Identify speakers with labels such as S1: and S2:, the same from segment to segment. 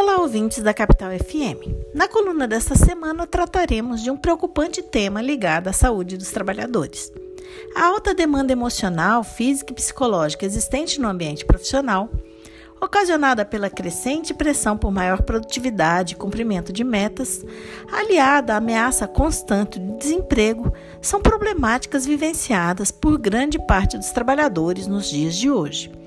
S1: Olá, ouvintes da Capital FM. Na coluna desta semana trataremos de um preocupante tema ligado à saúde dos trabalhadores. A alta demanda emocional, física e psicológica existente no ambiente profissional, ocasionada pela crescente pressão por maior produtividade e cumprimento de metas, aliada à ameaça constante de desemprego, são problemáticas vivenciadas por grande parte dos trabalhadores nos dias de hoje.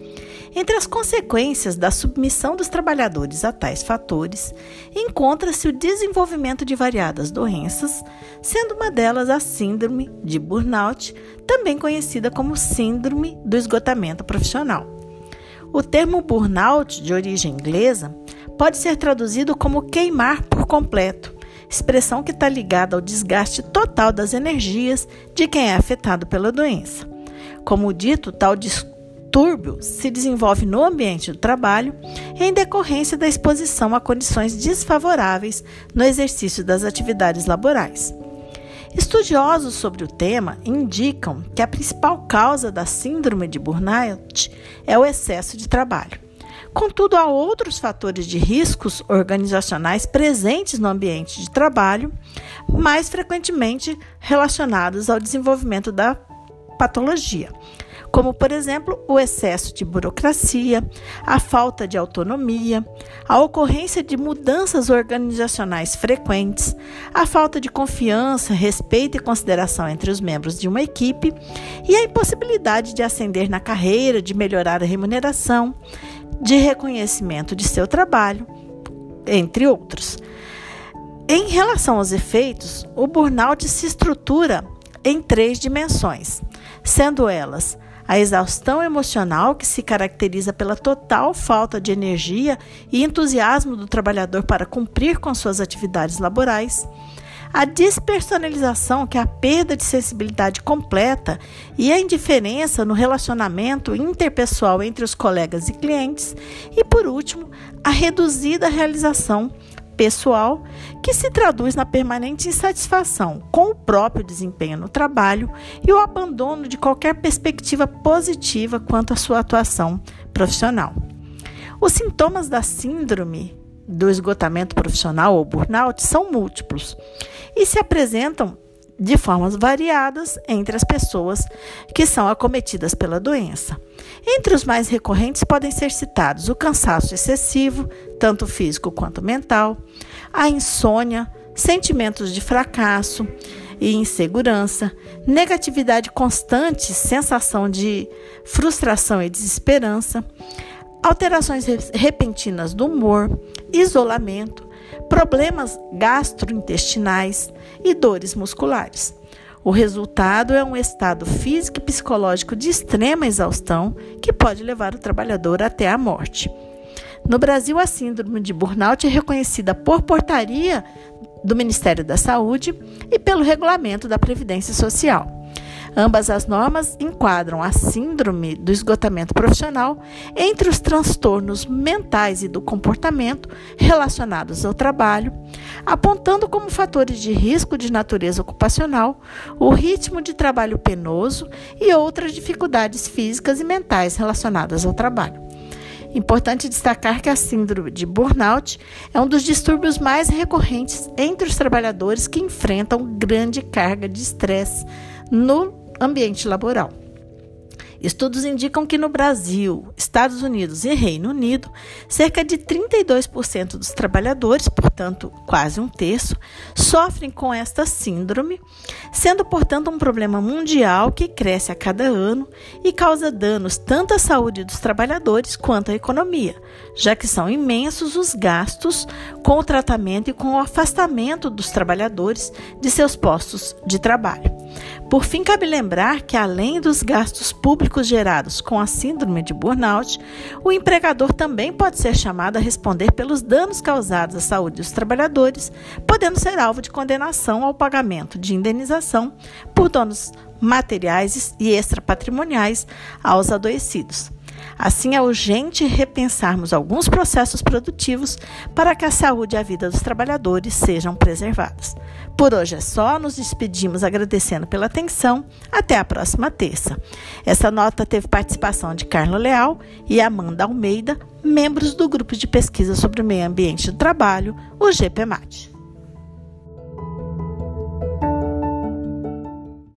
S1: Entre as consequências da submissão dos trabalhadores a tais fatores, encontra-se o desenvolvimento de variadas doenças, sendo uma delas a síndrome de burnout, também conhecida como síndrome do esgotamento profissional. O termo burnout, de origem inglesa, pode ser traduzido como queimar por completo, expressão que está ligada ao desgaste total das energias de quem é afetado pela doença. Como dito, tal distúrbio se desenvolve no ambiente do trabalho em decorrência da exposição a condições desfavoráveis no exercício das atividades laborais. Estudiosos sobre o tema indicam que a principal causa da síndrome de burnout é o excesso de trabalho. Contudo, há outros fatores de riscos organizacionais presentes no ambiente de trabalho, mais frequentemente relacionados ao desenvolvimento da patologia, como, por exemplo, o excesso de burocracia, a falta de autonomia, a ocorrência de mudanças organizacionais frequentes, a falta de confiança, respeito e consideração entre os membros de uma equipe e a impossibilidade de ascender na carreira, de melhorar a remuneração, de reconhecimento de seu trabalho, entre outros. Em relação aos efeitos, o burnout se estrutura em três dimensões, sendo elas a exaustão emocional, que se caracteriza pela total falta de energia e entusiasmo do trabalhador para cumprir com suas atividades laborais. A despersonalização, que é a perda de sensibilidade completa, e a indiferença no relacionamento interpessoal entre os colegas e clientes. E, por último, a reduzida realização pessoal, que se traduz na permanente insatisfação com o próprio desempenho no trabalho e o abandono de qualquer perspectiva positiva quanto à sua atuação profissional. Os sintomas da síndrome do esgotamento profissional ou burnout são múltiplos e se apresentam de formas variadas entre as pessoas que são acometidas pela doença. Entre os mais recorrentes podem ser citados o cansaço excessivo, tanto físico quanto mental, a insônia, sentimentos de fracasso e insegurança, negatividade constante, sensação de frustração e desesperança, alterações repentinas do humor, isolamento, problemas gastrointestinais e dores musculares. O resultado é um estado físico e psicológico de extrema exaustão que pode levar o trabalhador até a morte. No Brasil, a síndrome de burnout é reconhecida por portaria do Ministério da Saúde e pelo regulamento da Previdência Social. Ambas as normas enquadram a síndrome do esgotamento profissional entre os transtornos mentais e do comportamento relacionados ao trabalho, apontando como fatores de risco de natureza ocupacional o ritmo de trabalho penoso e outras dificuldades físicas e mentais relacionadas ao trabalho. Importante destacar que a síndrome de burnout é um dos distúrbios mais recorrentes entre os trabalhadores que enfrentam grande carga de estresse no ambiente laboral. Estudos indicam que no Brasil, Estados Unidos e Reino Unido, cerca de 32% dos trabalhadores, portanto, quase um terço, sofrem com esta síndrome, sendo, portanto, um problema mundial que cresce a cada ano e causa danos tanto à saúde dos trabalhadores quanto à economia, já que são imensos os gastos com o tratamento e com o afastamento dos trabalhadores de seus postos de trabalho. Por fim, cabe lembrar que, além dos gastos públicos gerados com a síndrome de burnout, o empregador também pode ser chamado a responder pelos danos causados à saúde dos trabalhadores, podendo ser alvo de condenação ao pagamento de indenização por danos materiais e extrapatrimoniais aos adoecidos. Assim, é urgente repensarmos alguns processos produtivos para que a saúde e a vida dos trabalhadores sejam preservados. Por hoje é só, nos despedimos agradecendo pela atenção. Até a próxima terça. Essa nota teve participação de Carla Leal e Amanda Almeida, membros do grupo de pesquisa sobre o meio ambiente do trabalho, o GPMAT.